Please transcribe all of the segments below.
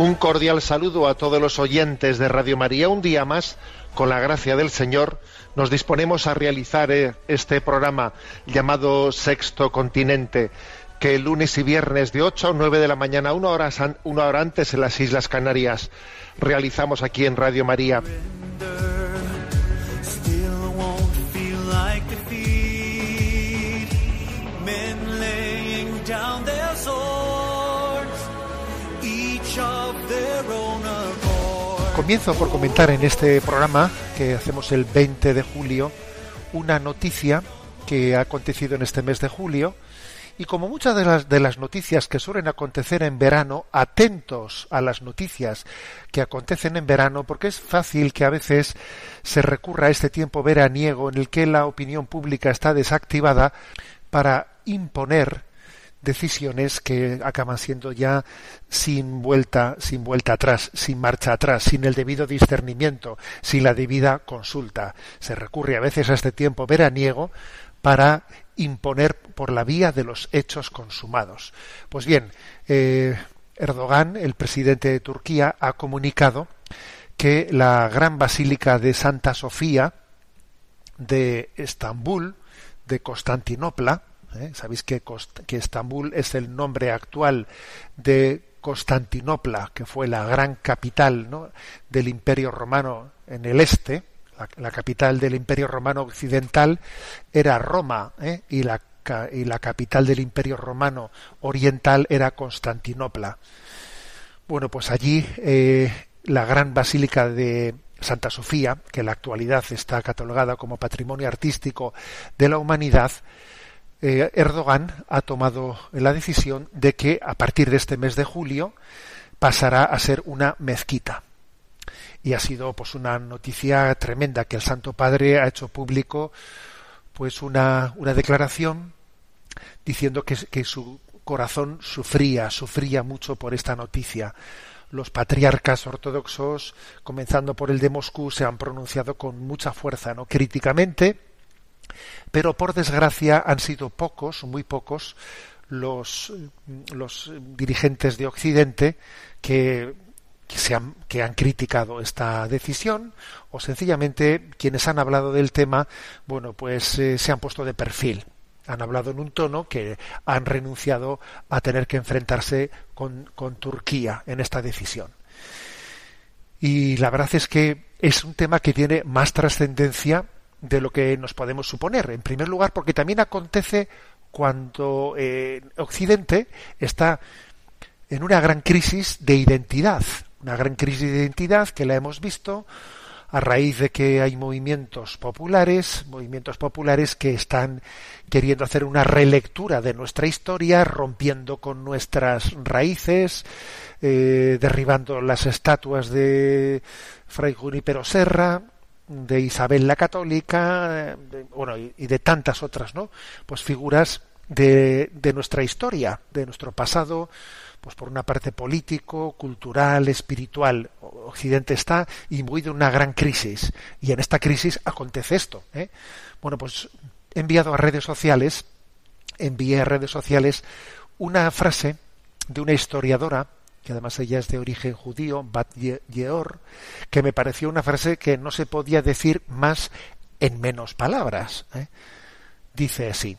Un cordial saludo a todos los oyentes de Radio María. Un día más, con la gracia del Señor, nos disponemos a realizar eh, este programa llamado Sexto Continente, que el lunes y viernes de 8 a 9 de la mañana, una hora, san- una hora antes en las Islas Canarias, realizamos aquí en Radio María. Comienzo por comentar en este programa que hacemos el 20 de julio una noticia que ha acontecido en este mes de julio. Y como muchas de las, de las noticias que suelen acontecer en verano, atentos a las noticias que acontecen en verano porque es fácil que a veces se recurra a este tiempo veraniego en el que la opinión pública está desactivada para imponer decisiones que acaban siendo ya sin vuelta, sin vuelta atrás, sin marcha atrás, sin el debido discernimiento, sin la debida consulta. Se recurre a veces a este tiempo veraniego para imponer por la vía de los hechos consumados. Pues bien, eh, Erdogan, el presidente de Turquía, ha comunicado que la gran basílica de Santa Sofía de Estambul, de Constantinopla, ¿eh? sabéis que, Estambul es el nombre actual de Constantinopla, que fue la gran capital del Imperio Romano en el este, la, capital del Imperio Romano occidental era Roma, ¿eh? y, la, ca- y la capital del Imperio Romano oriental era Constantinopla. Bueno, pues allí eh, la gran basílica de Santa Sofía, que en la actualidad está catalogada como patrimonio artístico de la humanidad, eh, Erdogan ha tomado la decisión de que a partir de este mes de julio pasará a ser una mezquita. Y ha sido pues una noticia tremenda que el Santo Padre ha hecho público pues una, una declaración diciendo que, que su corazón sufría, sufría mucho por esta noticia. Los patriarcas ortodoxos, comenzando por el de Moscú, se han pronunciado con mucha fuerza, ¿no? críticamente, pero por desgracia han sido pocos, muy pocos, los, los dirigentes de Occidente que, se han, que han criticado esta decisión o sencillamente quienes han hablado del tema, bueno, pues eh, se han puesto de perfil. Han hablado en un tono que han renunciado a tener que enfrentarse con Turquía en esta decisión. Y la verdad es que es un tema que tiene más trascendencia de lo que nos podemos suponer. En primer lugar, porque también acontece cuando eh, Occidente está en una gran crisis de identidad, una gran crisis de identidad que la hemos visto a raíz de que hay movimientos populares, movimientos populares que están queriendo hacer una relectura de nuestra historia, rompiendo con nuestras raíces, eh, derribando las estatuas de Fray Junípero Serra, de Isabel la Católica, bueno, y, y de tantas otras, ¿no? Pues figuras de, de nuestra historia, de nuestro pasado, pues por una parte político, cultural, espiritual. Occidente está imbuido en una gran crisis y en esta crisis acontece esto. ¿eh? Bueno, pues he enviado a redes sociales, envié a redes sociales una frase de una historiadora que además ella es de origen judío, Bat Yeor, que me pareció una frase que no se podía decir más en menos palabras. ¿eh? Dice así,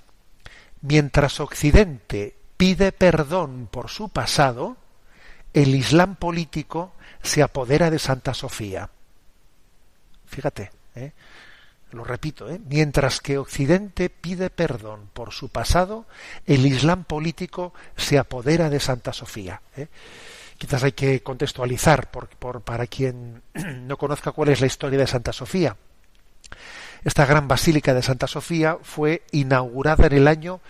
mientras Occidente pide perdón por su pasado, el Islam político se apodera de Santa Sofía. Fíjate, ¿eh? Lo repito, ¿eh? mientras que Occidente pide perdón por su pasado, el Islam político se apodera de Santa Sofía. ¿eh? Quizás hay que contextualizar por, por, para quien no conozca cuál es la historia de Santa Sofía. Esta gran basílica de Santa Sofía fue inaugurada en el año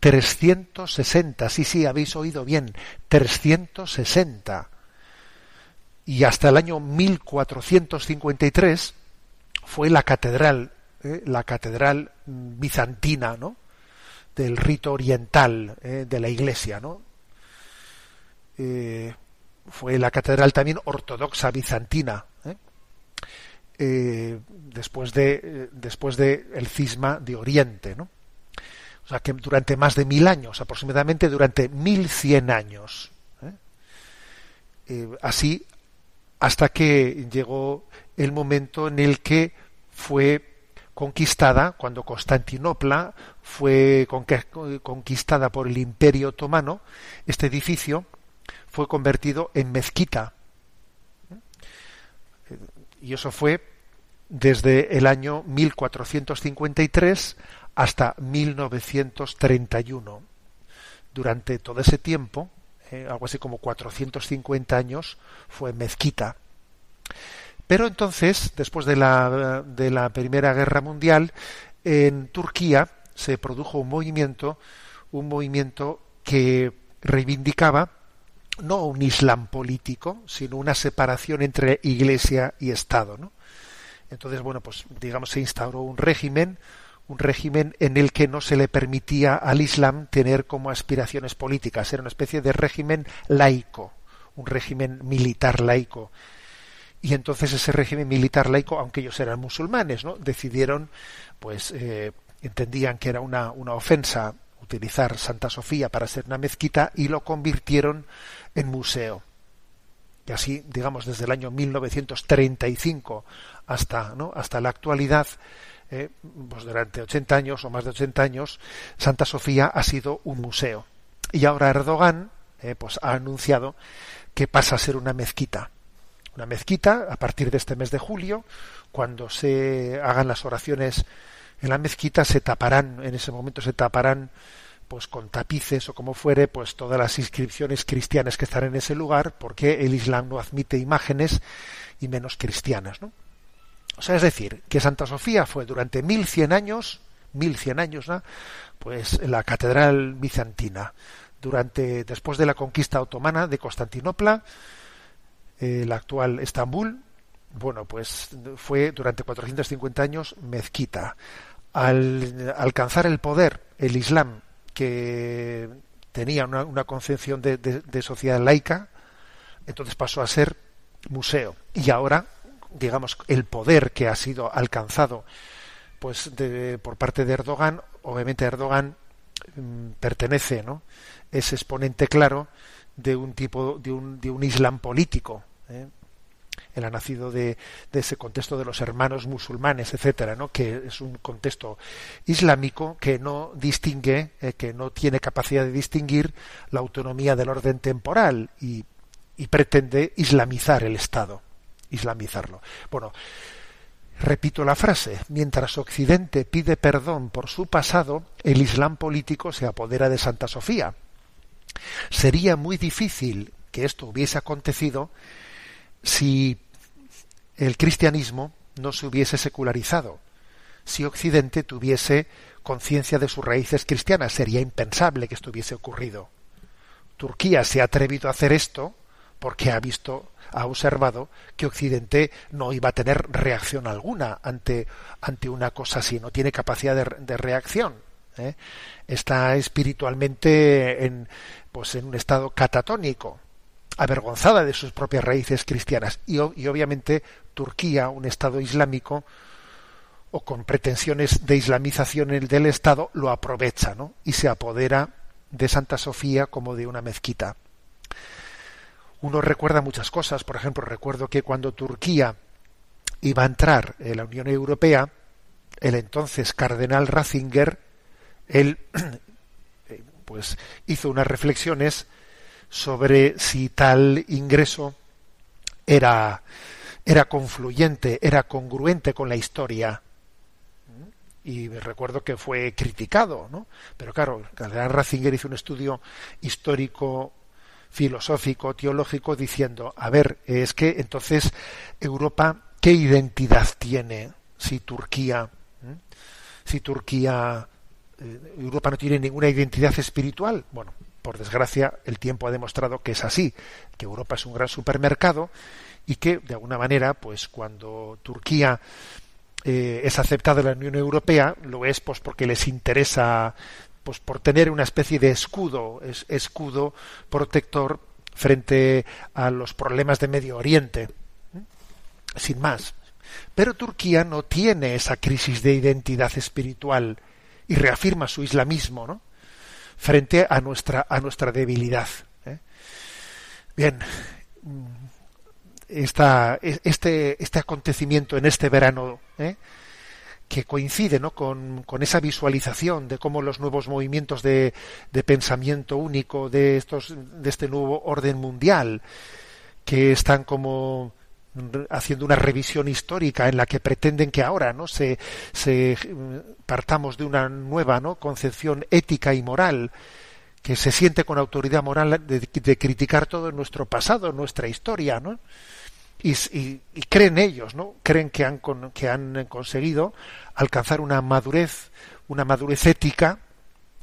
360, sí, sí, habéis oído bien, 360. Y hasta el año 1453 fue la catedral, eh, la catedral bizantina, ¿no? Del rito oriental eh, de la Iglesia, ¿no? Eh, fue la catedral también ortodoxa bizantina, después de después de el cisma de Oriente, ¿no? O sea, que durante más de mil años, aproximadamente durante mil cien años. así, hasta que llegó el momento en el que fue conquistada, cuando Constantinopla fue conquistada por el Imperio Otomano, este edificio fue convertido en mezquita. Y eso fue desde el año 1453 hasta 1931. Durante todo ese tiempo, eh, algo así como 450 años, fue mezquita. Pero entonces, después de la, de la Primera Guerra Mundial, en Turquía se produjo un movimiento, un movimiento que reivindicaba no un islam político, sino una separación entre iglesia y Estado. Entonces, bueno, pues digamos se instauró un régimen, un régimen en el que no se le permitía al Islam tener como aspiraciones políticas, era una especie de régimen laico, un régimen militar laico. Y entonces ese régimen militar laico, aunque ellos eran musulmanes, ¿no? decidieron, pues eh, entendían que era una, una ofensa utilizar Santa Sofía para ser una mezquita y lo convirtieron en museo. Y así, digamos, desde el año 1935 hasta, ¿no? hasta la actualidad, eh, pues durante 80 años o más de 80 años, Santa Sofía ha sido un museo. Y ahora Erdogan eh, pues ha anunciado que pasa a ser una mezquita. Una mezquita a partir de este mes de julio, cuando se hagan las oraciones en la mezquita, se taparán, en ese momento se taparán pues con tapices o como fuere, pues todas las inscripciones cristianas que están en ese lugar, porque el Islam no admite imágenes y menos cristianas, ¿no? O sea, es decir, que Santa Sofía fue durante mil cien años, mil cien años, ¿no? pues la catedral bizantina. Durante, después de la conquista otomana de Constantinopla, eh, la actual Estambul, bueno, pues fue durante 450 años mezquita. Al alcanzar el poder, el Islam, que tenía una, una concepción de, de, sociedad laica, entonces pasó a ser museo. Y ahora digamos, el poder que ha sido alcanzado pues de, por parte de Erdogan, obviamente Erdogan mm, pertenece, ¿no? Es exponente claro de un tipo, de un, de un islam político. ¿eh? Él ha nacido de, de, ese contexto de los hermanos musulmanes, etcétera, ¿no? que es un contexto islámico que no distingue, eh, que no tiene capacidad de distinguir la autonomía del orden temporal y, y pretende islamizar el Estado islamizarlo. Bueno, repito la frase, mientras Occidente pide perdón por su pasado, el Islam político se apodera de Santa Sofía. Sería muy difícil que esto hubiese acontecido si el cristianismo no se hubiese secularizado, si Occidente tuviese conciencia de sus raíces cristianas. Sería impensable que esto hubiese ocurrido. Turquía se ha atrevido a hacer esto porque ha visto ha observado que Occidente no iba a tener reacción alguna ante, ante una cosa así, no tiene capacidad de, de reacción. ¿Eh? está espiritualmente en, pues en un estado catatónico, avergonzada de sus propias raíces cristianas. Y, y obviamente Turquía, un estado islámico, o con pretensiones de islamización del Estado, lo aprovecha ¿no? y se apodera de Santa Sofía como de una mezquita. Uno recuerda muchas cosas, por ejemplo, recuerdo que cuando Turquía iba a entrar en la Unión Europea, el entonces cardenal Ratzinger, él pues hizo unas reflexiones sobre si tal ingreso era, era confluyente, era congruente con la historia. Y recuerdo que fue criticado, ¿no? Pero claro, cardenal Ratzinger hizo un estudio histórico, filosófico, teológico, diciendo, a ver, es que entonces Europa, ¿qué identidad tiene si Turquía, si Turquía eh, Europa no tiene ninguna identidad espiritual. Bueno, por desgracia, el tiempo ha demostrado que es así, que Europa es un gran supermercado y que, de alguna manera, pues cuando Turquía eh, es aceptada en la Unión Europea, lo es pues porque les interesa pues por tener una especie de escudo, es, escudo protector frente a los problemas de Medio Oriente. Sin más. Pero Turquía no tiene esa crisis de identidad espiritual y reafirma su islamismo ¿no? frente a nuestra, a nuestra debilidad. ¿eh? Bien, esta, este, este acontecimiento en este verano ¿eh? que coincide ¿no? con, con, esa visualización de cómo los nuevos movimientos de, de pensamiento único de, estos, de este nuevo orden mundial que están como haciendo una revisión histórica en la que pretenden que ahora no se, se partamos de una nueva ¿no? concepción ética y moral que se siente con autoridad moral de, criticar todo nuestro pasado, nuestra historia, ¿no? Y, y, creen ellos, ¿no? Creen que han, que han conseguido alcanzar una madurez, una madurez ética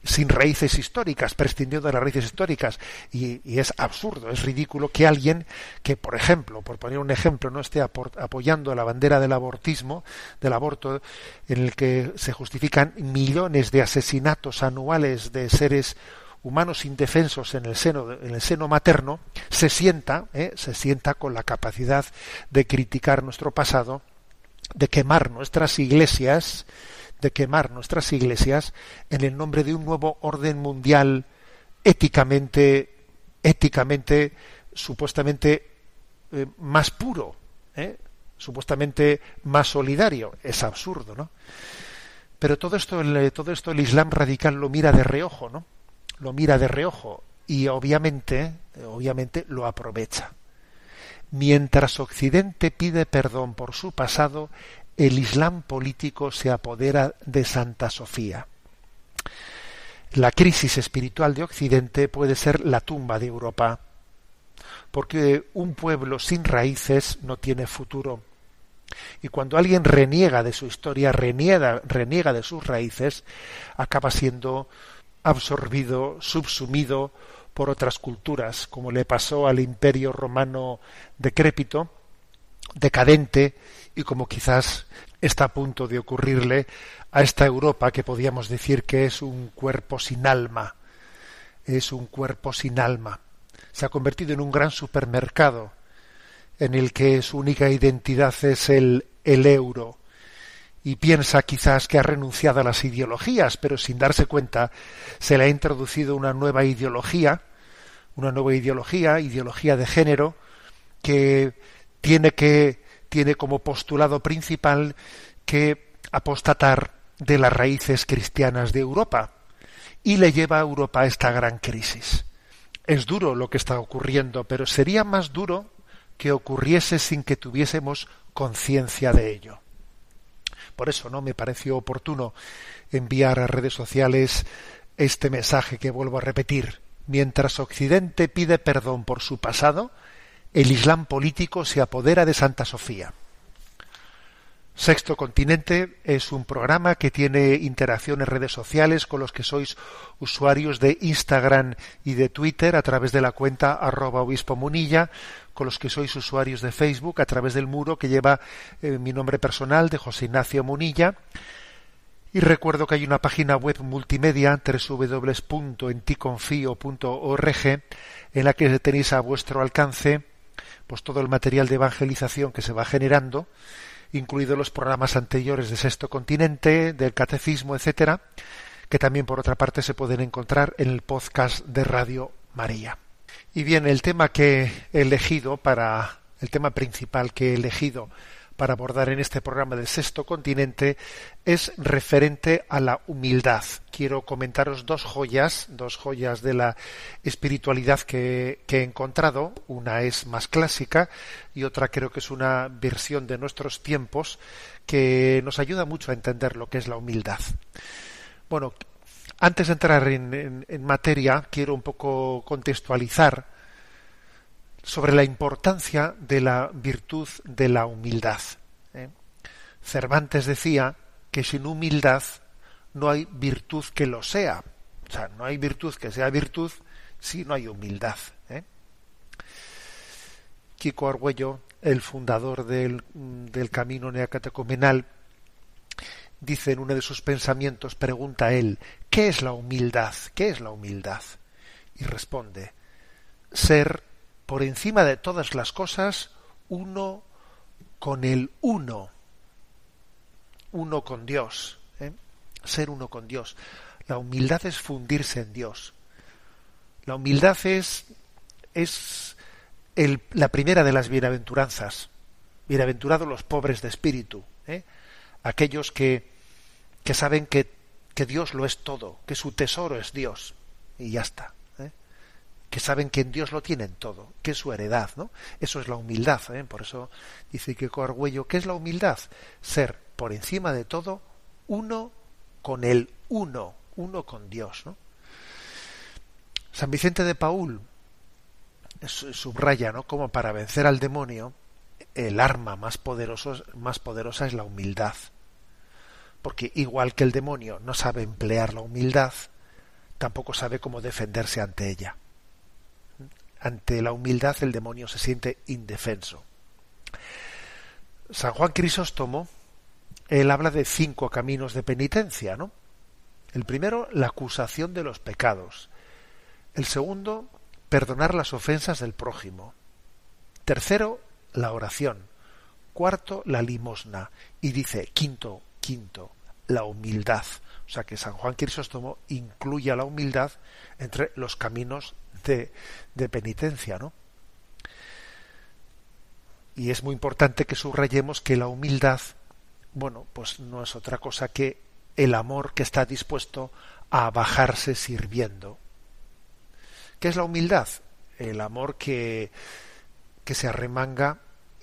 sin raíces históricas, prescindiendo de las raíces históricas. Y, es absurdo, es ridículo que alguien que, por ejemplo, por poner un ejemplo, no esté apoyando la bandera del abortismo, del aborto, en el que se justifican millones de asesinatos anuales de seres humanos indefensos en el seno en el seno materno se sienta ¿eh? se sienta con la capacidad de criticar nuestro pasado de quemar nuestras iglesias de quemar nuestras iglesias en el nombre de un nuevo orden mundial éticamente, éticamente, supuestamente eh, más puro, ¿eh? supuestamente más solidario. Es absurdo, ¿no? Pero todo esto, el, todo esto el Islam radical lo mira de reojo, ¿no? Lo mira de reojo y obviamente, obviamente lo aprovecha. Mientras Occidente pide perdón por su pasado, el Islam político se apodera de Santa Sofía. La crisis espiritual de Occidente puede ser la tumba de Europa, porque un pueblo sin raíces no tiene futuro. Y cuando alguien reniega de su historia, reniega, reniega de sus raíces, acaba siendo absorbido, subsumido por otras culturas, como le pasó al imperio romano decrépito, decadente y como quizás está a punto de ocurrirle a esta Europa que podíamos decir que es un cuerpo sin alma, es un cuerpo sin alma. Se ha convertido en un gran supermercado en el que su única identidad es el, el euro y piensa quizás que ha renunciado a las ideologías, pero sin darse cuenta se le ha introducido una nueva ideología, una nueva ideología, ideología de género, que tiene que tiene como postulado principal que apostatar de las raíces cristianas de Europa y le lleva a Europa a esta gran crisis. Es duro lo que está ocurriendo, pero sería más duro que ocurriese sin que tuviésemos conciencia de ello. Por eso no me pareció oportuno enviar a redes sociales este mensaje que vuelvo a repetir. Mientras Occidente pide perdón por su pasado, el Islam político se apodera de Santa Sofía. Sexto Continente es un programa que tiene interacción en redes sociales con los que sois usuarios de Instagram y de Twitter a través de la cuenta arroba obispo munilla, con los que sois usuarios de Facebook a través del muro que lleva eh, mi nombre personal de José Ignacio Munilla Y recuerdo que hay una página web multimedia, www.enticonfio.org, en la que tenéis a vuestro alcance pues todo el material de evangelización que se va generando, incluidos los programas anteriores de Sexto Continente, del Catecismo, etcétera, que también por otra parte se pueden encontrar en el podcast de Radio María. Y bien, el tema que he elegido para el tema principal que he elegido para abordar en este programa del Sexto Continente es referente a la humildad. Quiero comentaros dos joyas, dos joyas de la espiritualidad que, he encontrado. Una es más clásica y otra creo que es una versión de nuestros tiempos que nos ayuda mucho a entender lo que es la humildad. Bueno, antes de entrar en, en, en materia, quiero un poco contextualizar sobre la importancia de la virtud de la humildad. ¿eh? Cervantes decía que sin humildad no hay virtud que lo sea. O sea, no hay virtud que sea virtud si no hay humildad. ¿eh? Kiko Argüello, el fundador del, del camino neocatecumenal, dice en uno de sus pensamientos, pregunta a él, ¿qué es la humildad? ¿Qué es la humildad? Y responde, ser por encima de todas las cosas uno con el uno, uno con Dios, ¿eh? ser uno con Dios. La humildad es fundirse en Dios. La humildad es, es el, la primera de las bienaventuranzas. Bienaventurados los pobres de espíritu, ¿eh? aquellos que, que saben que, que Dios lo es todo, que su tesoro es Dios. Y ya está que saben que en Dios lo tienen todo, que es su heredad, ¿no? Eso es la humildad, ¿eh? por eso dice que Argüello, ¿qué es la humildad? Ser por encima de todo uno con el uno, uno con Dios, ¿no? San Vicente de Paul subraya, ¿no? Como para vencer al demonio, el arma más, poderoso, más poderosa es la humildad. Porque igual que el demonio no sabe emplear la humildad, tampoco sabe cómo defenderse ante ella ante la humildad el demonio se siente indefenso. San Juan Crisóstomo, él habla de cinco caminos de penitencia, ¿no? El primero, la acusación de los pecados. El segundo, perdonar las ofensas del prójimo. Tercero, la oración. Cuarto, la limosna. Y dice, quinto, quinto, la humildad. O sea que San Juan Crisóstomo incluye a la humildad entre los caminos de, penitencia, ¿no? Y es muy importante que subrayemos que la humildad, bueno, pues no es otra cosa que el amor que está dispuesto a bajarse sirviendo. ¿Qué es la humildad? El amor que, que se arremanga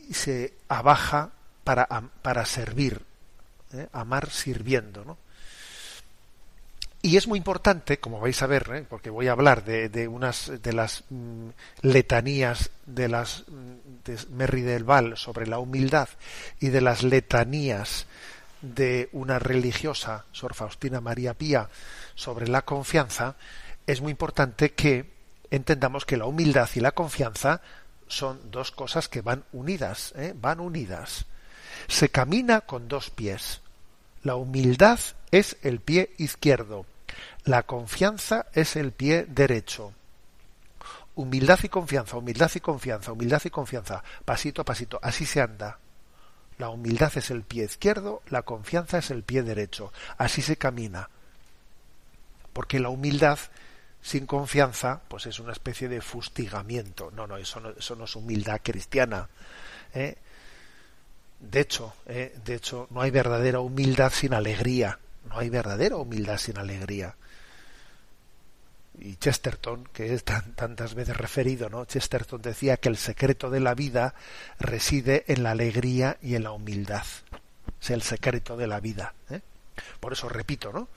y se abaja para, para servir, ¿eh? amar sirviendo, ¿no? Y es muy importante, como vais a ver, ¿eh? porque voy a hablar de, unas de las mm, letanías de las mm, de Merry del Val sobre la humildad y de las letanías de una religiosa, Sor Faustina María Pía, sobre la confianza, es muy importante que entendamos que la humildad y la confianza son dos cosas que van unidas, ¿eh? van unidas. Se camina con dos pies. La humildad es el pie izquierdo. La confianza es el pie derecho. Humildad y confianza, humildad y confianza, humildad y confianza, pasito a pasito, así se anda. La humildad es el pie izquierdo, la confianza es el pie derecho, así se camina. Porque la humildad sin confianza, pues es una especie de fustigamiento. No, no, eso no, eso no es humildad cristiana. ¿eh? De hecho, ¿eh? de hecho, no hay verdadera humildad sin alegría. No hay verdadera humildad sin alegría. Y Chesterton, que es tan, tantas veces referido, ¿no? Chesterton decía que el secreto de la vida reside en la alegría y en la humildad. Es el secreto de la vida. ¿eh? Por eso repito, ¿no?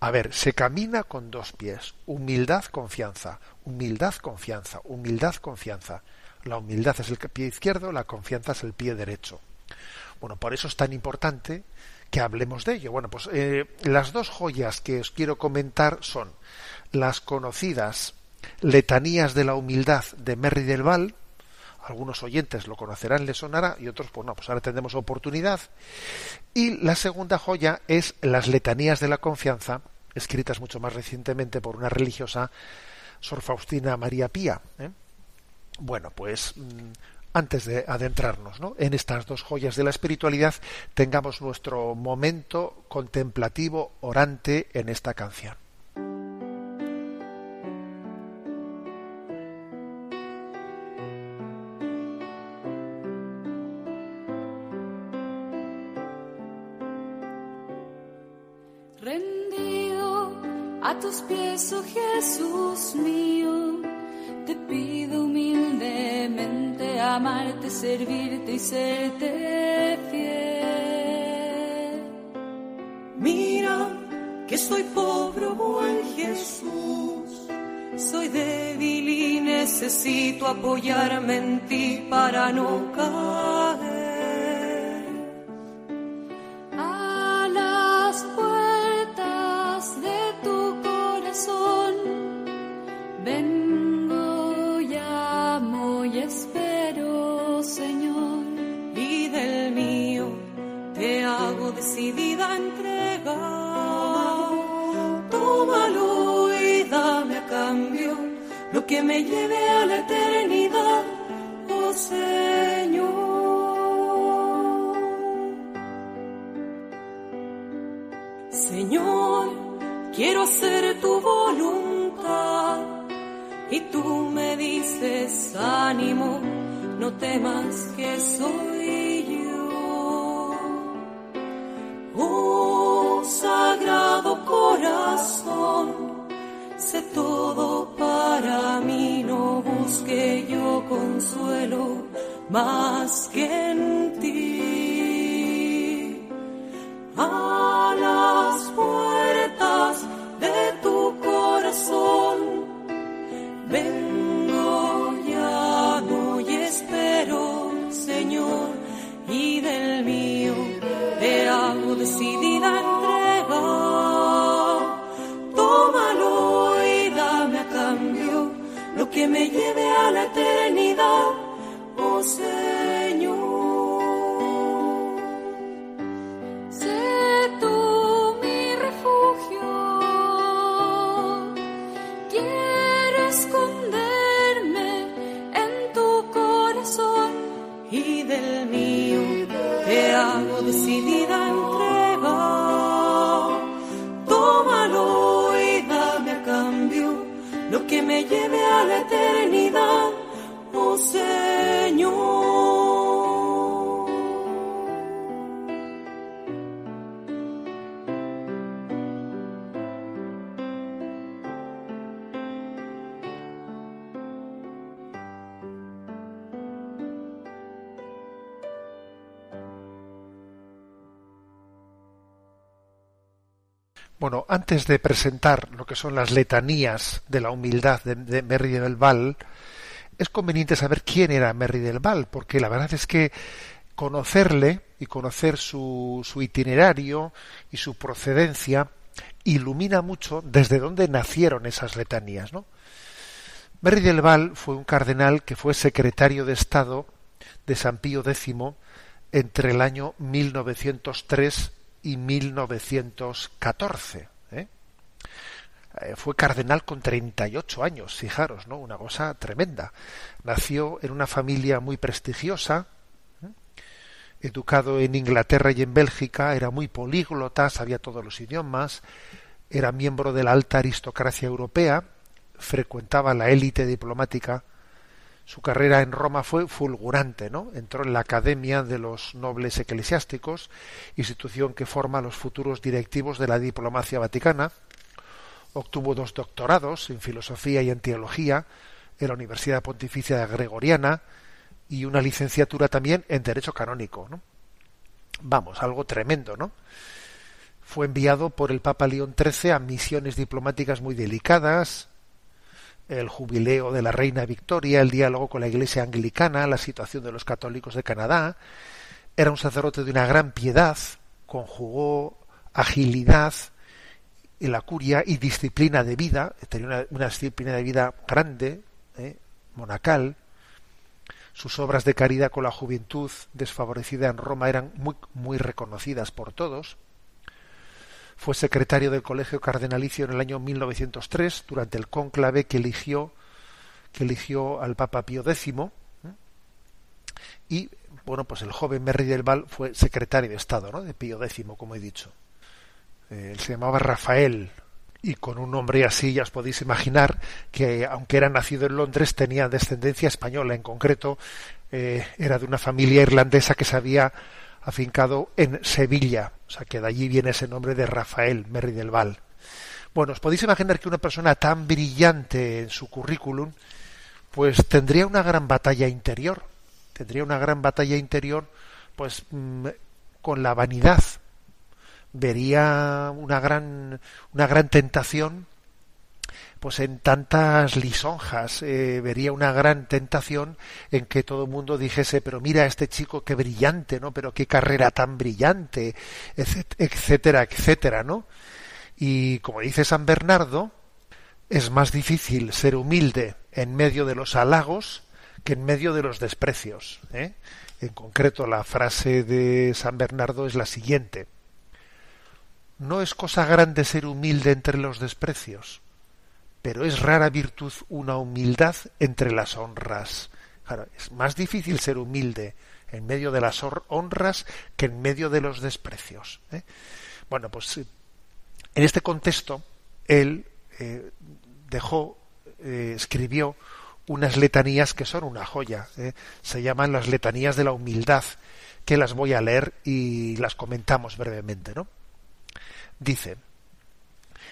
A ver, se camina con dos pies. Humildad, confianza. Humildad, confianza. Humildad, confianza. La humildad es el pie izquierdo, la confianza es el pie derecho. Bueno, por eso es tan importante que hablemos de ello. Bueno, pues eh, las dos joyas que os quiero comentar son las conocidas letanías de la humildad de Merry del Val, algunos oyentes lo conocerán, les sonará, y otros, pues no, pues ahora tendremos oportunidad. Y la segunda joya es las letanías de la confianza, escritas mucho más recientemente por una religiosa, Sor Faustina María Pía. ¿eh? Bueno, pues mm, antes de adentrarnos ¿no? en estas dos joyas de la espiritualidad, tengamos nuestro momento contemplativo, orante en esta canción. Rendido a tus pies, oh Jesús mío, amarte, servirte y serte fiel. Mira que soy pobre, buen Jesús. Soy débil y necesito apoyarme en ti para no caer. Temas que soy yo. Oh sagrado corazón, sé todo para mí, no busque yo consuelo más que antes de presentar lo que son las letanías de la humildad de, de Merry del Val, es conveniente saber quién era Merry del Val, porque la verdad es que conocerle y conocer su, itinerario y su procedencia ilumina mucho desde dónde nacieron esas letanías, ¿no? Merry del Val fue un cardenal que fue secretario de Estado de San Pío X entre el año 1903 y 1914. ¿Eh? Fue cardenal con 38 años, fijaros, ¿no? Una cosa tremenda. Nació en una familia muy prestigiosa, ¿eh? educado en Inglaterra y en Bélgica, era muy políglota, sabía todos los idiomas, era miembro de la alta aristocracia europea, frecuentaba la élite diplomática. Su carrera en Roma fue fulgurante, ¿no? Entró en la Academia de los Nobles Eclesiásticos, institución que forma los futuros directivos de la diplomacia vaticana. Obtuvo dos doctorados en filosofía y en teología en la Universidad Pontificia Gregoriana y una licenciatura también en derecho canónico. Vamos, algo tremendo, ¿no? Fue enviado por el Papa León XIII a misiones diplomáticas muy delicadas, el jubileo de la reina Victoria, el diálogo con la Iglesia anglicana, la situación de los católicos de Canadá. Era un sacerdote de una gran piedad, conjugó agilidad y la curia y disciplina de vida, tenía una, disciplina de vida grande, ¿eh? monacal. Sus obras de caridad con la juventud desfavorecida en Roma eran muy, muy reconocidas por todos. Fue secretario del Colegio Cardenalicio en el año 1903 durante el cónclave que eligió que eligió al Papa Pío X y bueno pues el joven Merri del Val fue secretario de Estado ¿no? de Pío X como he dicho Eh, él se llamaba Rafael y con un nombre así ya os podéis imaginar que aunque era nacido en Londres tenía descendencia española. En concreto eh, era de una familia irlandesa que se había afincado en Sevilla. O sea que de allí viene ese nombre de Rafael Merri del Val bueno os podéis imaginar que una persona tan brillante en su currículum pues tendría una gran batalla interior. Tendría una gran batalla interior pues mm, con la vanidad vería una gran una gran tentación pues en tantas lisonjas eh, vería una gran tentación en que todo el mundo dijese pero mira este chico qué brillante no pero qué carrera tan brillante etc- etcétera etcétera no y como dice San Bernardo es más difícil ser humilde en medio de los halagos que en medio de los desprecios ¿eh? en concreto la frase de San Bernardo es la siguiente no es cosa grande ser humilde entre los desprecios, pero es rara virtud una humildad entre las honras. Claro, es más difícil ser humilde en medio de las honras que en medio de los desprecios. ¿eh? Bueno, pues eh, en este contexto, él eh, dejó, escribió unas letanías que son una joya. Se llaman las letanías de la humildad, que las voy a leer y las comentamos brevemente, ¿no? Dice,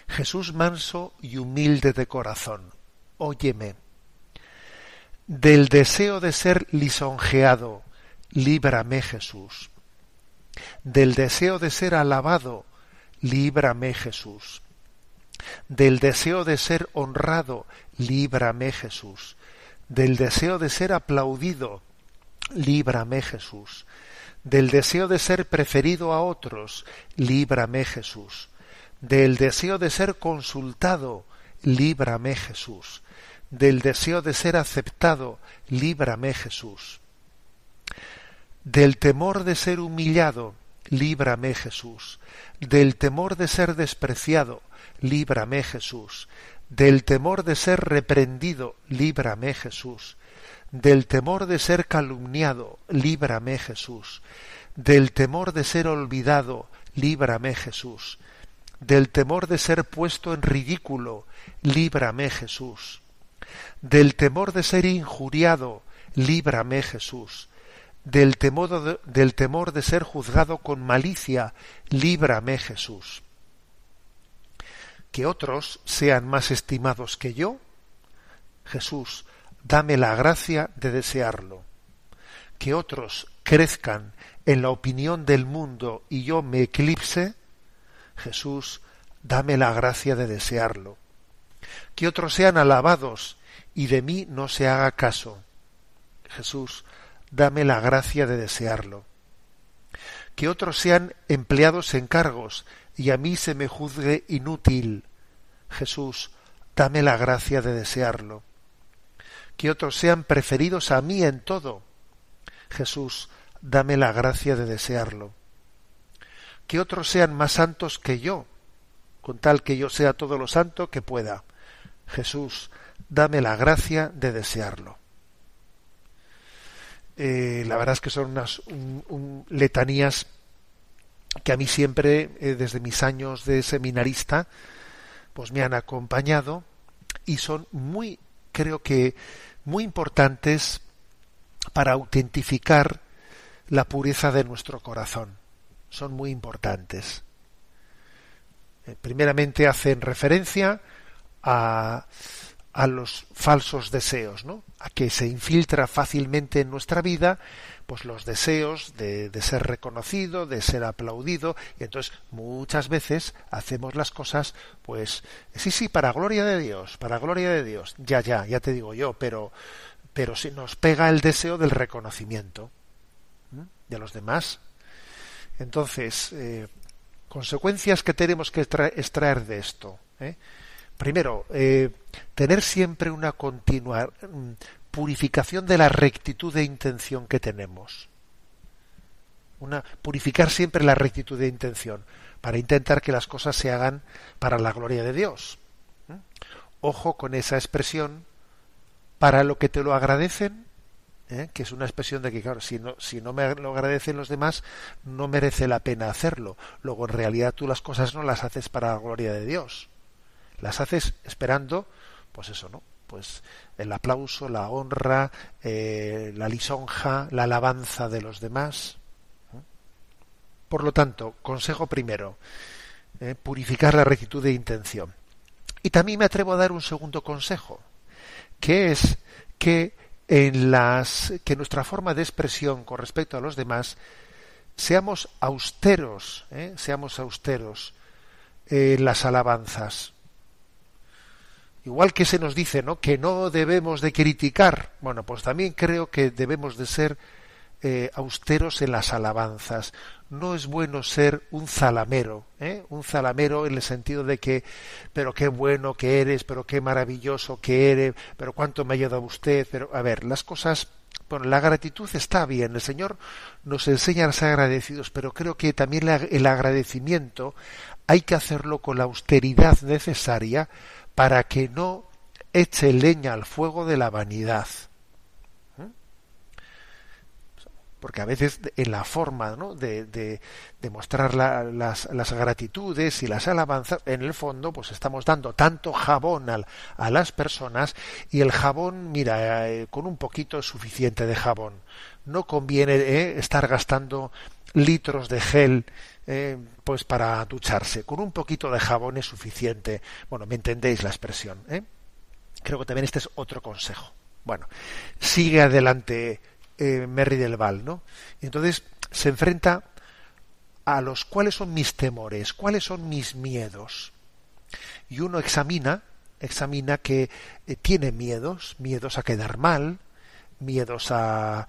Jesús manso y humilde de corazón, óyeme. Del deseo de ser lisonjeado, líbrame Jesús. Del deseo de ser alabado, líbrame Jesús. Del deseo de ser honrado, líbrame Jesús. Del deseo de ser aplaudido, líbrame Jesús del deseo de ser preferido a otros, líbrame Jesús. Del deseo de ser consultado, líbrame Jesús. Del deseo de ser aceptado, líbrame Jesús. Del temor de ser humillado, líbrame Jesús. Del temor de ser despreciado, líbrame Jesús. Del temor de ser reprendido, líbrame Jesús del temor de ser calumniado, líbrame Jesús, del temor de ser olvidado, líbrame Jesús, del temor de ser puesto en ridículo, líbrame Jesús, del temor de ser injuriado, líbrame Jesús, del temor de, del temor de ser juzgado con malicia, líbrame Jesús. Que otros sean más estimados que yo, Jesús, dame la gracia de desearlo. Que otros crezcan en la opinión del mundo y yo me eclipse, Jesús, dame la gracia de desearlo. Que otros sean alabados y de mí no se haga caso. Jesús, dame la gracia de desearlo. Que otros sean empleados en cargos y a mí se me juzgue inútil. Jesús, dame la gracia de desearlo que otros sean preferidos a mí en todo. Jesús, dame la gracia de desearlo. Que otros sean más santos que yo, con tal que yo sea todo lo santo que pueda. Jesús, dame la gracia de desearlo. Eh, la verdad es que son unas un, un, letanías que a mí siempre, eh, desde mis años de seminarista, pues me han acompañado y son muy, creo que muy importantes para autentificar la pureza de nuestro corazón. Son muy importantes. Eh, primeramente hacen referencia a, a los falsos deseos, ¿no? A que se infiltra fácilmente en nuestra vida, pues los deseos de, de, ser reconocido, de ser aplaudido, y entonces muchas veces hacemos las cosas, pues, sí, sí, para gloria de Dios, para gloria de Dios, ya, ya, ya te digo yo, pero, pero si nos pega el deseo del reconocimiento de los demás. Entonces, eh, consecuencias que tenemos que extraer de esto. ¿eh? Primero, eh, tener siempre una continua, purificación de la rectitud de intención que tenemos. Una, purificar siempre la rectitud de intención para intentar que las cosas se hagan para la gloria de Dios. ¿Mm? Ojo con esa expresión, para lo que te lo agradecen, ¿eh? que es una expresión de que, claro, si no, si no me lo agradecen los demás, no merece la pena hacerlo. Luego, en realidad, tú las cosas no las haces para la gloria de Dios. Las haces esperando, pues eso, ¿no? Pues el aplauso, la honra, eh, la lisonja, la alabanza de los demás. ¿eh? Por lo tanto, consejo primero, purificar la rectitud de intención. Y también me atrevo a dar un segundo consejo, que es que en las que nuestra forma de expresión con respecto a los demás seamos austeros, ¿eh? seamos austeros en las alabanzas. Igual que se nos dice, ¿no? Que no debemos de criticar. Bueno, pues también creo que debemos de ser eh, austeros en las alabanzas. No es bueno ser un zalamero, ¿eh? un zalamero en el sentido de que, pero qué bueno que eres, pero qué maravilloso que eres, pero cuánto me ha ayudado usted, pero a ver, las cosas, bueno, la gratitud está bien, el Señor nos enseña a ser agradecidos, pero creo que también el agradecimiento hay que hacerlo con la austeridad necesaria para que no eche leña al fuego de la vanidad. porque a veces en la forma ¿no? de, de, mostrar las, las, gratitudes y las alabanzas, en el fondo, pues estamos dando tanto jabón al, a las personas y el jabón, mira, eh, con un poquito es suficiente de jabón. No conviene eh, estar gastando litros de gel eh, pues para ducharse. Con un poquito de jabón es suficiente. Bueno, me entendéis la expresión. Creo que también este es otro consejo. Bueno, sigue adelante eh, Merry del Val, ¿no? Entonces se enfrenta a los cuáles son mis temores, cuáles son mis miedos. Y uno examina, examina que eh, tiene miedos, miedos a quedar mal, miedos a,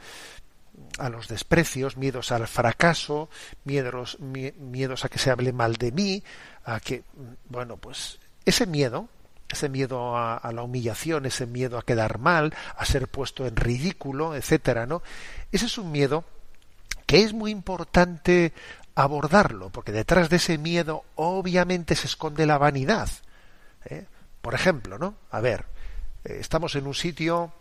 a los desprecios, miedos al fracaso, miedos, miedos a que se hable mal de mí, a que, bueno, pues ese miedo, ese miedo a, la humillación, ese miedo a quedar mal, a ser puesto en ridículo, etcétera, ¿no? Ese es un miedo que es muy importante abordarlo, porque detrás de ese miedo obviamente se esconde la vanidad. ¿eh? Por ejemplo, ¿no? A ver, eh, estamos en un sitio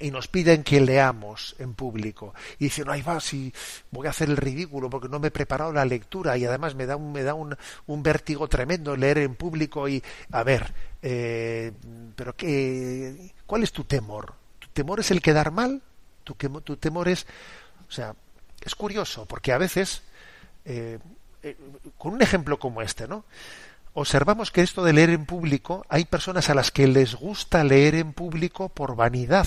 y nos piden que leamos en público. Y dicen ay va si voy a hacer el ridículo porque no me he preparado la lectura y además me da un me da un, un vértigo tremendo leer en público y a ver eh, pero qué cuál es tu temor tu temor es el quedar mal tu, tu temor es o sea es curioso porque a veces eh, eh, con un ejemplo como este no observamos que esto de leer en público hay personas a las que les gusta leer en público por vanidad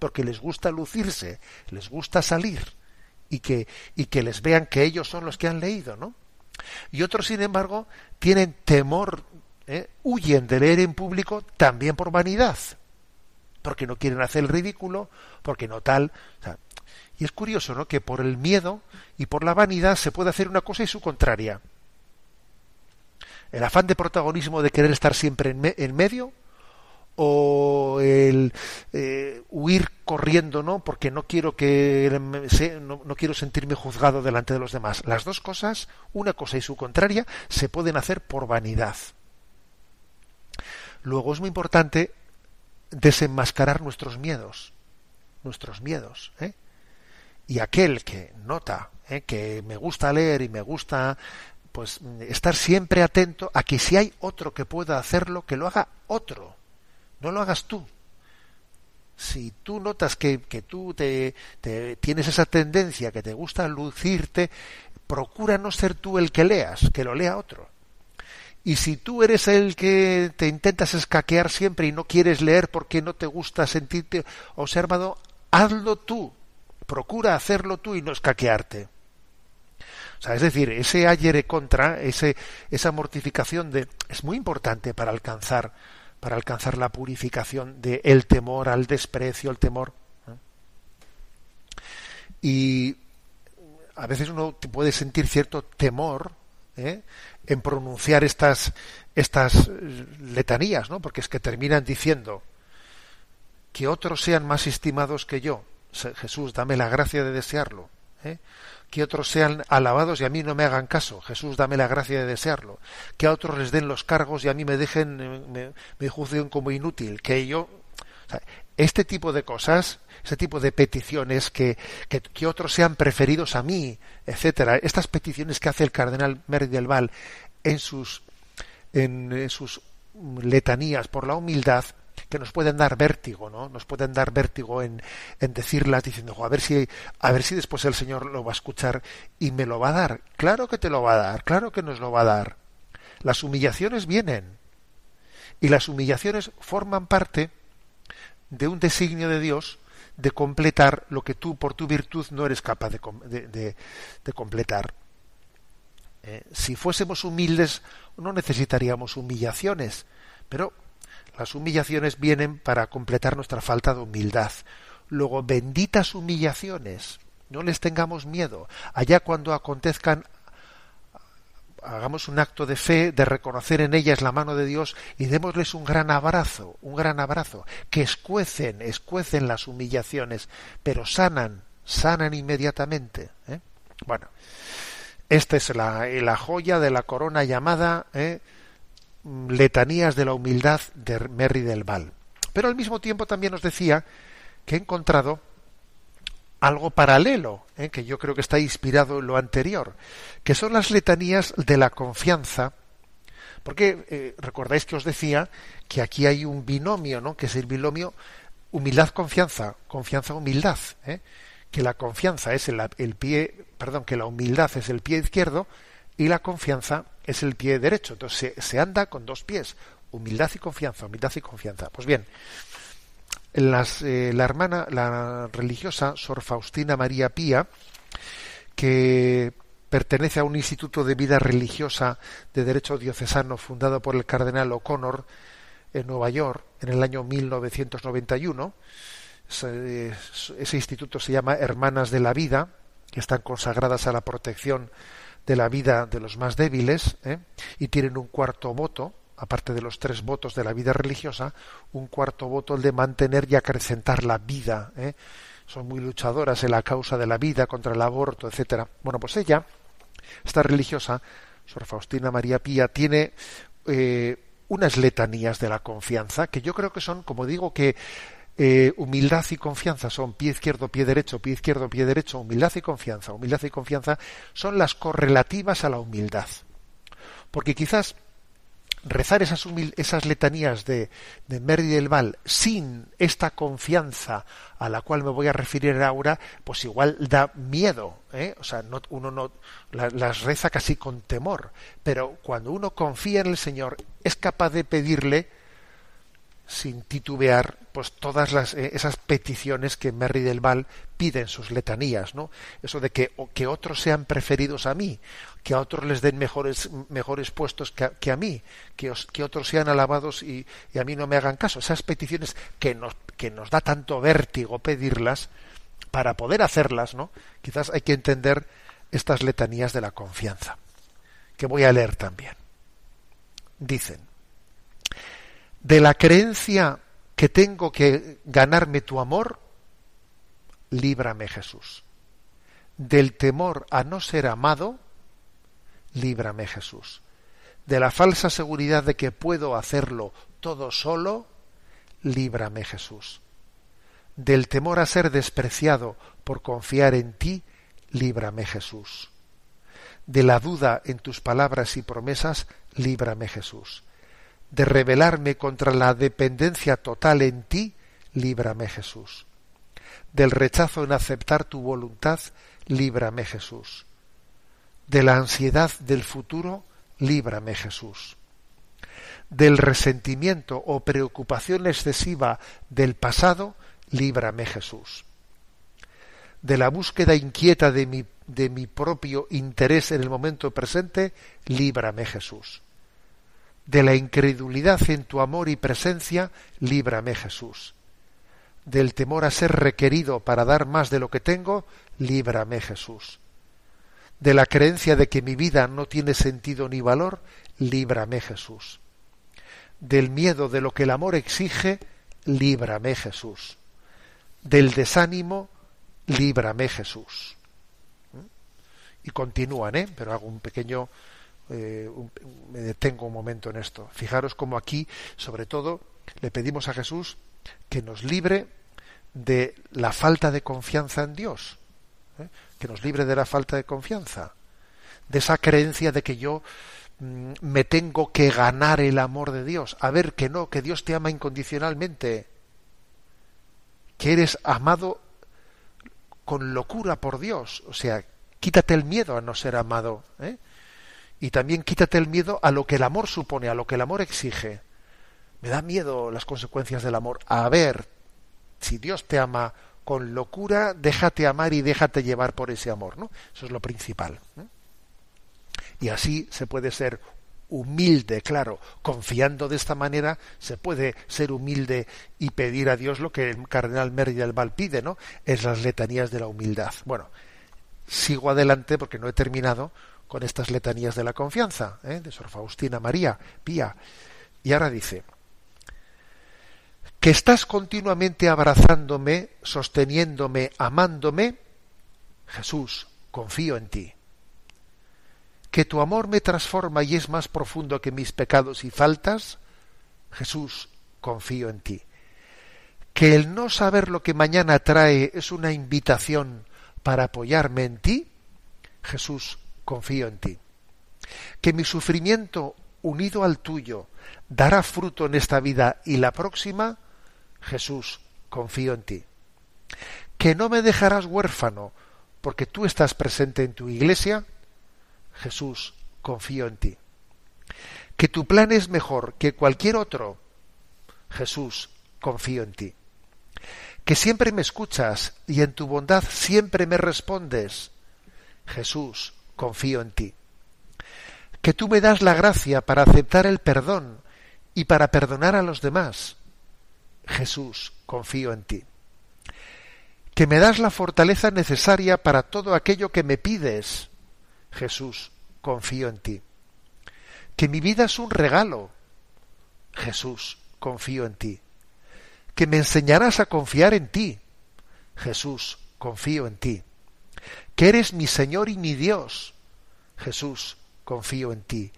porque les gusta lucirse, les gusta salir y que, y que les vean que ellos son los que han leído, ¿no? Y otros, sin embargo, tienen temor, ¿eh? huyen de leer en público también por vanidad, porque no quieren hacer el ridículo, porque no tal. y es curioso, ¿no? Que por el miedo y por la vanidad se puede hacer una cosa y su contraria. El afán de protagonismo de querer estar siempre en, en medio o el eh, huir corriendo, ¿no? Porque no quiero que no, no, quiero sentirme juzgado delante de los demás. Las dos cosas, una cosa y su contraria, se pueden hacer por vanidad. Luego es muy importante desenmascarar nuestros miedos, nuestros miedos, ¿eh? Y aquel que nota ¿eh? que me gusta leer y me gusta pues estar siempre atento a que si hay otro que pueda hacerlo, que lo haga otro no lo hagas tú. Si tú notas que, que tú te, tienes esa tendencia, que te gusta lucirte, procura no ser tú el que leas, que lo lea otro. Y si tú eres el que te intentas escaquear siempre y no quieres leer porque no te gusta sentirte observado, hazlo tú. Procura hacerlo tú y no escaquearte. O sea, es decir, ese ayer contra, ese, esa mortificación de, es muy importante para alcanzar para alcanzar la purificación de el temor al desprecio, el temor. Y a veces uno puede sentir cierto temor ¿eh? en pronunciar estas, estas letanías, ¿no? Porque es que terminan diciendo que otros sean más estimados que yo. Jesús, dame la gracia de desearlo. ¿eh? Que otros sean alabados y a mí no me hagan caso. Jesús, dame la gracia de desearlo. Que a otros les den los cargos y a mí me dejen, me, me juzguen como inútil. Que yo. Este tipo de cosas, ese tipo de peticiones, que, que, que, otros sean preferidos a mí, etcétera, estas peticiones que hace el cardenal Merry del Val en sus, en sus letanías por la humildad, que nos pueden dar vértigo, ¿no? Nos pueden dar vértigo en, en decirlas diciendo, a ver si, a ver si después el Señor lo va a escuchar y me lo va a dar. Claro que te lo va a dar, claro que nos lo va a dar. Las humillaciones vienen. Y las humillaciones forman parte de un designio de Dios de completar lo que tú por tu virtud no eres capaz de, de, de, completar. Eh, si fuésemos humildes no necesitaríamos humillaciones, pero las humillaciones vienen para completar nuestra falta de humildad. Luego, benditas humillaciones, no les tengamos miedo. Allá cuando acontezcan hagamos un acto de fe, de reconocer en ellas la mano de Dios y démosles un gran abrazo, un gran abrazo, que escuecen, escuecen las humillaciones, pero sanan, sanan inmediatamente. ¿eh? Bueno, esta es la, la, joya de la corona llamada ¿eh? Letanías de la Humildad de Merry del Val. Pero al mismo tiempo también nos decía que he encontrado algo paralelo, ¿eh? que yo creo que está inspirado en lo anterior, que son las letanías de la confianza, porque eh, recordáis que os decía que aquí hay un binomio, ¿no? que es el binomio humildad-confianza, confianza-humildad, ¿eh? que la confianza es el, el, pie, perdón, que la humildad es el pie izquierdo y la confianza es el pie derecho. Entonces se, anda con dos pies, humildad y confianza, humildad y confianza. Pues bien, las, eh, la hermana, la religiosa Sor Faustina María Pía, que pertenece a un instituto de vida religiosa de derecho diocesano fundado por el cardenal O'Connor en Nueva York en el año 1991. Ese, ese instituto se llama Hermanas de la Vida, que están consagradas a la protección de la vida de los más débiles ¿eh? y tienen un cuarto voto aparte de los tres votos de la vida religiosa, un cuarto voto el de mantener y acrecentar la vida. ¿eh? Son muy luchadoras en la causa de la vida, contra el aborto, etcétera. Bueno, pues ella, esta religiosa, Sor Faustina María Pía, tiene eh, unas letanías de la confianza que yo creo que son, como digo, que eh, humildad y confianza son pie izquierdo, pie derecho, pie izquierdo, pie derecho, humildad y confianza, humildad y confianza son las correlativas a la humildad. Porque quizás rezar esas, esas letanías de, de Merri del Val sin esta confianza a la cual me voy a referir ahora, pues igual da miedo, ¿eh? o sea, no, uno no la, las reza casi con temor, pero cuando uno confía en el Señor es capaz de pedirle sin titubear pues todas las, eh, esas peticiones que Merry del Val pide en sus letanías, ¿no? Eso de que, que otros sean preferidos a mí, que a otros les den mejores, mejores puestos que a, que a mí, que, que, otros sean alabados y, y, a mí no me hagan caso. Esas peticiones que nos, que nos da tanto vértigo pedirlas, para poder hacerlas, ¿no? Quizás hay que entender estas letanías de la confianza, que voy a leer también. Dicen, de la creencia que tengo que ganarme tu amor, líbrame Jesús. Del temor a no ser amado, líbrame Jesús. De la falsa seguridad de que puedo hacerlo todo solo, líbrame Jesús. Del temor a ser despreciado por confiar en ti, líbrame Jesús. De la duda en tus palabras y promesas, líbrame Jesús de rebelarme contra la dependencia total en ti, líbrame Jesús. Del rechazo en aceptar tu voluntad, líbrame Jesús. De la ansiedad del futuro, líbrame Jesús. Del resentimiento o preocupación excesiva del pasado, líbrame Jesús. De la búsqueda inquieta de mi, propio interés en el momento presente, líbrame Jesús de la incredulidad en tu amor y presencia, líbrame Jesús. Del temor a ser requerido para dar más de lo que tengo, líbrame Jesús. De la creencia de que mi vida no tiene sentido ni valor, líbrame Jesús. Del miedo de lo que el amor exige, líbrame Jesús. Del desánimo, líbrame Jesús. ¿Mm? Y continúan, ¿eh? pero hago un pequeño, eh, me detengo un momento en esto. Fijaros como aquí, sobre todo, le pedimos a Jesús que nos libre de la falta de confianza en Dios, ¿eh? que nos libre de la falta de confianza, de esa creencia de que yo mm, me tengo que ganar el amor de Dios. A ver, que no, que Dios te ama incondicionalmente, que eres amado con locura por Dios. O sea, quítate el miedo a no ser amado. ¿eh? Y también quítate el miedo a lo que el amor supone, a lo que el amor exige. Me da miedo las consecuencias del amor. A ver, si Dios te ama con locura, déjate amar y déjate llevar por ese amor, ¿no? Eso es lo principal. Y así se puede ser humilde, claro, confiando de esta manera, se puede ser humilde y pedir a Dios lo que el cardenal Mérida del Val pide, ¿no? Es las letanías de la humildad. Bueno, sigo adelante porque no he terminado con estas letanías de la confianza, ¿eh? de Sor Faustina María Pía. Y ahora dice, que estás continuamente abrazándome, sosteniéndome, amándome, Jesús, confío en ti. Que tu amor me transforma y es más profundo que mis pecados y faltas, Jesús, confío en ti. Que el no saber lo que mañana trae es una invitación para apoyarme en ti, Jesús, confío en ti. Que mi sufrimiento unido al tuyo dará fruto en esta vida y la próxima, Jesús, confío en ti. Que no me dejarás huérfano porque tú estás presente en tu iglesia, Jesús, confío en ti. Que tu plan es mejor que cualquier otro, Jesús, confío en ti. Que siempre me escuchas y en tu bondad siempre me respondes, Jesús, confío en ti. Que tú me das la gracia para aceptar el perdón y para perdonar a los demás, Jesús, confío en ti. Que me das la fortaleza necesaria para todo aquello que me pides, Jesús, confío en ti. Que mi vida es un regalo, Jesús, confío en ti. Que me enseñarás a confiar en ti, Jesús, confío en ti. Que eres mi Señor y mi Dios, Jesús, confío en ti.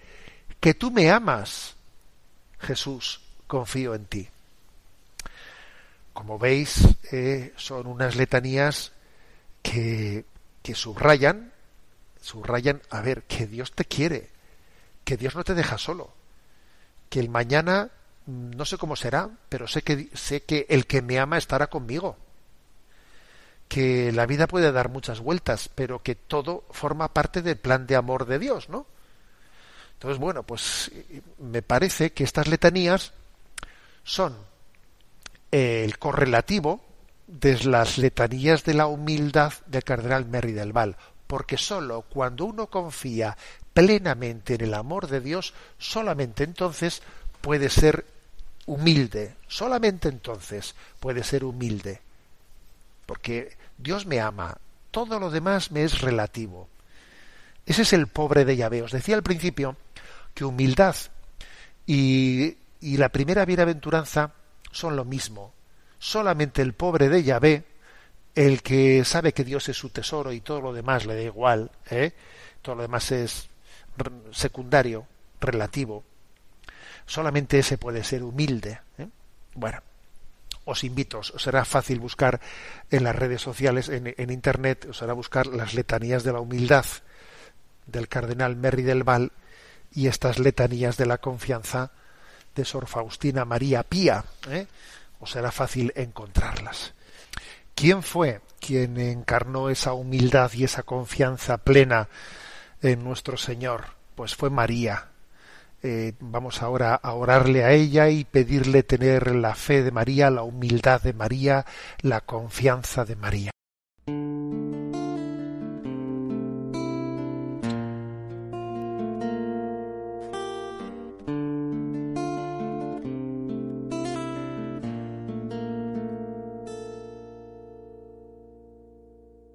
Que tú me amas, Jesús, confío en ti. Como veis, eh, son unas letanías que, que subrayan, subrayan, a ver, que Dios te quiere, que Dios no te deja solo, que el mañana mm, no sé cómo será, pero sé que sé que el que me ama estará conmigo. Que la vida puede dar muchas vueltas, pero que todo forma parte del plan de amor de Dios, ¿no? Entonces, bueno, pues me parece que estas letanías son el correlativo de las letanías de la humildad del cardenal Merry del Val, porque sólo cuando uno confía plenamente en el amor de Dios, solamente entonces puede ser humilde, solamente entonces puede ser humilde, porque Dios me ama, todo lo demás me es relativo. Ese es el pobre de Yahvé. Os decía al principio que humildad y, y la primera bienaventuranza son lo mismo. Solamente el pobre de Yahvé, el que sabe que Dios es su tesoro y todo lo demás le da igual, ¿eh? todo lo demás es secundario, relativo, solamente ese puede ser humilde. ¿eh? Bueno, os invito, os será fácil buscar en las redes sociales, en, Internet, os hará buscar las letanías de la humildad del cardenal Merry del Val y estas letanías de la confianza de Sor Faustina María Pía. ¿eh? Os será fácil encontrarlas. ¿Quién fue quien encarnó esa humildad y esa confianza plena en nuestro Señor? Pues fue María. Eh, vamos ahora a orarle a ella y pedirle tener la fe de María, la humildad de María, la confianza de María.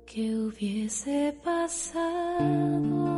¿Qué hubiese pasado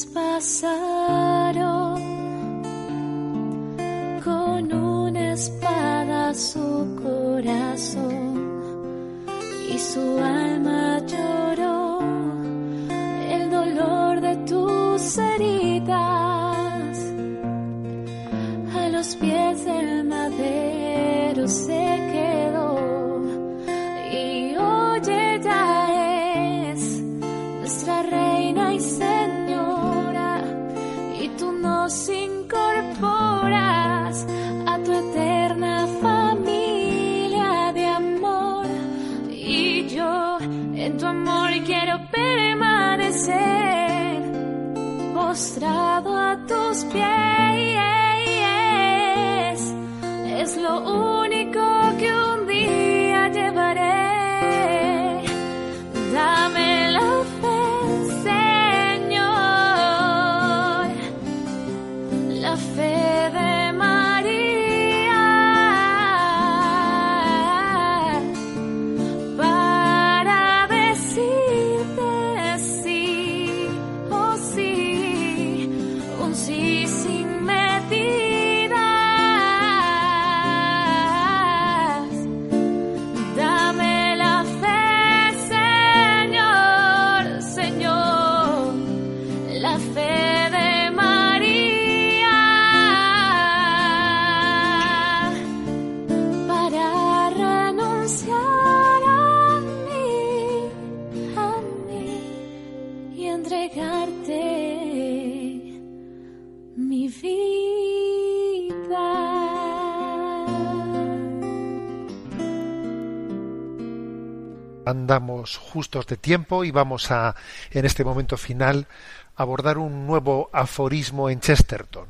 Aunque traspasaron con una espada su Andamos justos de tiempo y vamos a, en este momento final, abordar un nuevo aforismo en Chesterton.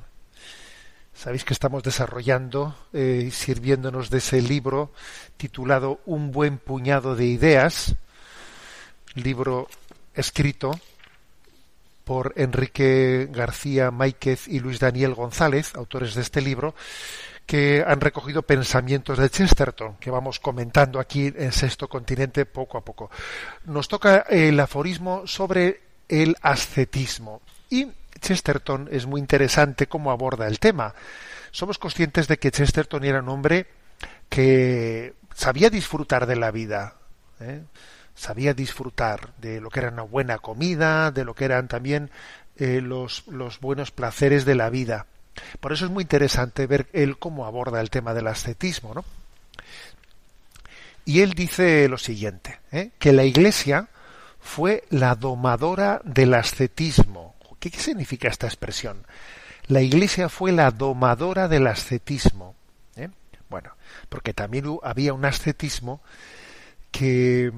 Sabéis que estamos desarrollando, eh, sirviéndonos de ese libro titulado Un buen puñado de ideas, libro escrito por Enrique García Máiquez y Luis Daniel González, autores de este libro, que han recogido pensamientos de Chesterton, que vamos comentando aquí en Sexto Continente poco a poco. Nos toca el aforismo sobre el ascetismo. Y Chesterton es muy interesante cómo aborda el tema. Somos conscientes de que Chesterton era un hombre que sabía disfrutar de la vida. ¿eh? sabía disfrutar de lo que era una buena comida, de lo que eran también eh, los, los buenos placeres de la vida. Por eso es muy interesante ver él cómo aborda el tema del ascetismo, ¿no? Y él dice lo siguiente, ¿eh? que la Iglesia fue la domadora del ascetismo. ¿Qué, ¿Qué significa esta expresión? La Iglesia fue la domadora del ascetismo. ¿eh? Bueno, porque también había un ascetismo que,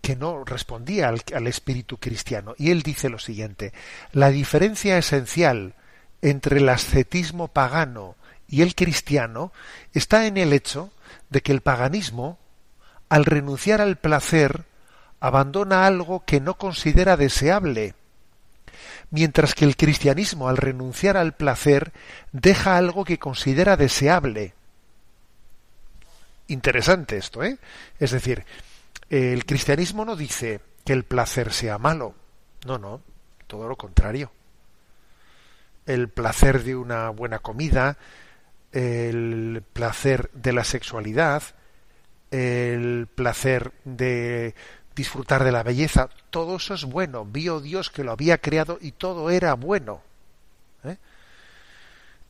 que no respondía al, al espíritu cristiano. Y él dice lo siguiente, la diferencia esencial entre el ascetismo pagano y el cristiano está en el hecho de que el paganismo, al renunciar al placer, abandona algo que no considera deseable, mientras que el cristianismo, al renunciar al placer, deja algo que considera deseable. Interesante esto, ¿eh? Es decir, el cristianismo no dice que el placer sea malo. No, no, todo lo contrario. El placer de una buena comida, el placer de la sexualidad, el placer de disfrutar de la belleza, todo eso es bueno. Vio Dios que lo había creado y todo era bueno. ¿eh?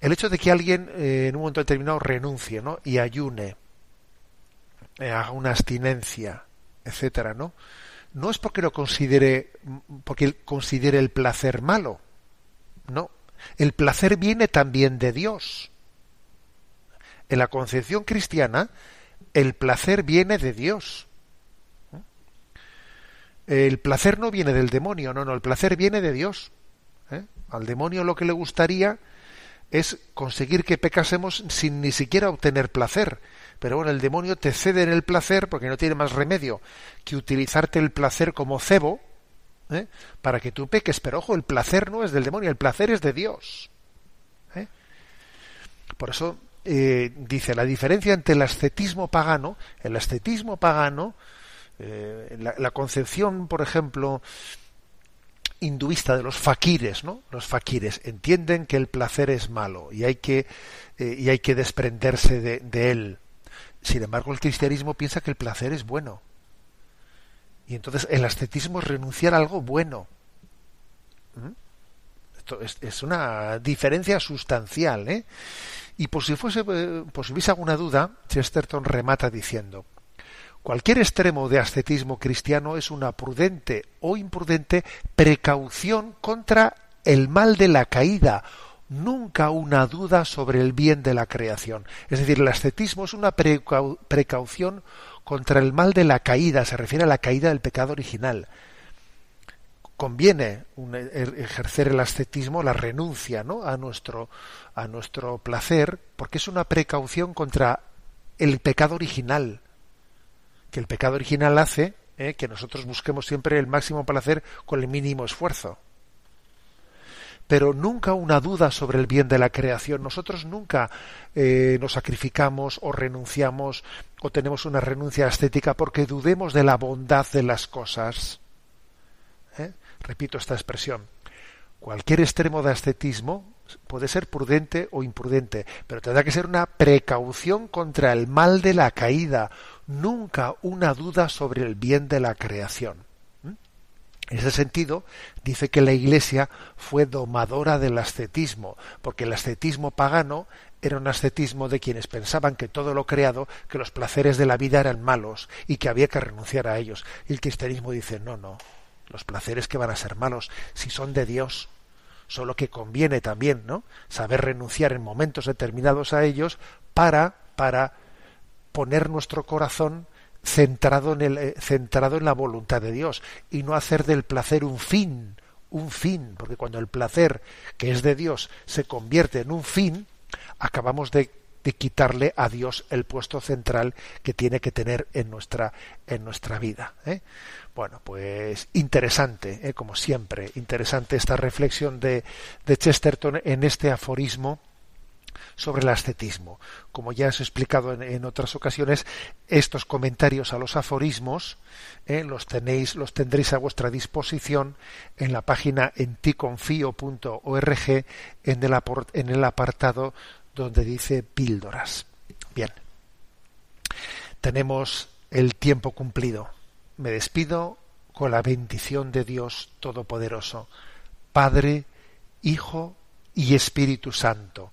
El hecho de que alguien eh, en un momento determinado renuncie ¿no? y ayune, eh, haga una abstinencia, etcétera, ¿no? No es porque lo considere, porque considere el placer malo. No. El placer viene también de Dios. En la concepción cristiana, el placer viene de Dios. El placer no viene del demonio, no, no, el placer viene de Dios. ¿eh? Al demonio lo que le gustaría es conseguir que pecásemos sin ni siquiera obtener placer. Pero bueno, el demonio te cede en el placer porque no tiene más remedio que utilizarte el placer como cebo ¿eh? para que tú peques. Pero ojo, el placer no es del demonio, el placer es de Dios. ¿eh? Por eso eh, dice la diferencia entre el ascetismo pagano, el ascetismo pagano, la, concepción, por ejemplo, hinduista de los faquires, ¿no? Los faquires entienden que el placer es malo y hay que y hay que desprenderse de, de, él. Sin embargo, el cristianismo piensa que el placer es bueno. Y entonces el ascetismo es renunciar a algo bueno. ¿Mm? Esto es, es, una diferencia sustancial, ¿eh? Y por si fuese, por si hubiese alguna duda, Chesterton remata diciendo Cualquier extremo de ascetismo cristiano es una prudente o imprudente precaución contra el mal de la caída, nunca una duda sobre el bien de la creación. Es decir, el ascetismo es una precau precaución contra el mal de la caída, se refiere a la caída del pecado original. Conviene un, er, ejercer el ascetismo, la renuncia ¿no? a, nuestro, a nuestro placer, porque es una precaución contra el pecado original que el pecado original hace eh, que nosotros busquemos siempre el máximo placer con el mínimo esfuerzo. Pero nunca una duda sobre el bien de la creación. Nosotros nunca eh, nos sacrificamos o renunciamos o tenemos una renuncia estética porque dudemos de la bondad de las cosas. ¿Eh? Repito esta expresión. Cualquier extremo de ascetismo puede ser prudente o imprudente, pero tendrá que ser una precaución contra el mal de la caída, nunca una duda sobre el bien de la creación. En ese sentido, dice que la Iglesia fue domadora del ascetismo, porque el ascetismo pagano era un ascetismo de quienes pensaban que todo lo creado, que los placeres de la vida eran malos y que había que renunciar a ellos. Y el cristianismo dice, no, no, los placeres que van a ser malos, si son de Dios, solo que conviene también, ¿no? Saber renunciar en momentos determinados a ellos para, para poner nuestro corazón centrado en, el, eh, centrado en la voluntad de Dios y no hacer del placer un fin, un fin, porque cuando el placer que es de Dios se convierte en un fin, acabamos de, de quitarle a Dios el puesto central que tiene que tener en nuestra, en nuestra vida. ¿eh? Bueno, pues interesante, ¿eh? como siempre, interesante esta reflexión de, de Chesterton en este aforismo sobre el ascetismo. Como ya os he explicado en, otras ocasiones, estos comentarios a los aforismos eh, los tenéis, los tendréis a vuestra disposición en la página enticonfio.org en el, en el apartado donde dice píldoras. Bien, tenemos el tiempo cumplido. Me despido con la bendición de Dios Todopoderoso, Padre, Hijo y Espíritu Santo.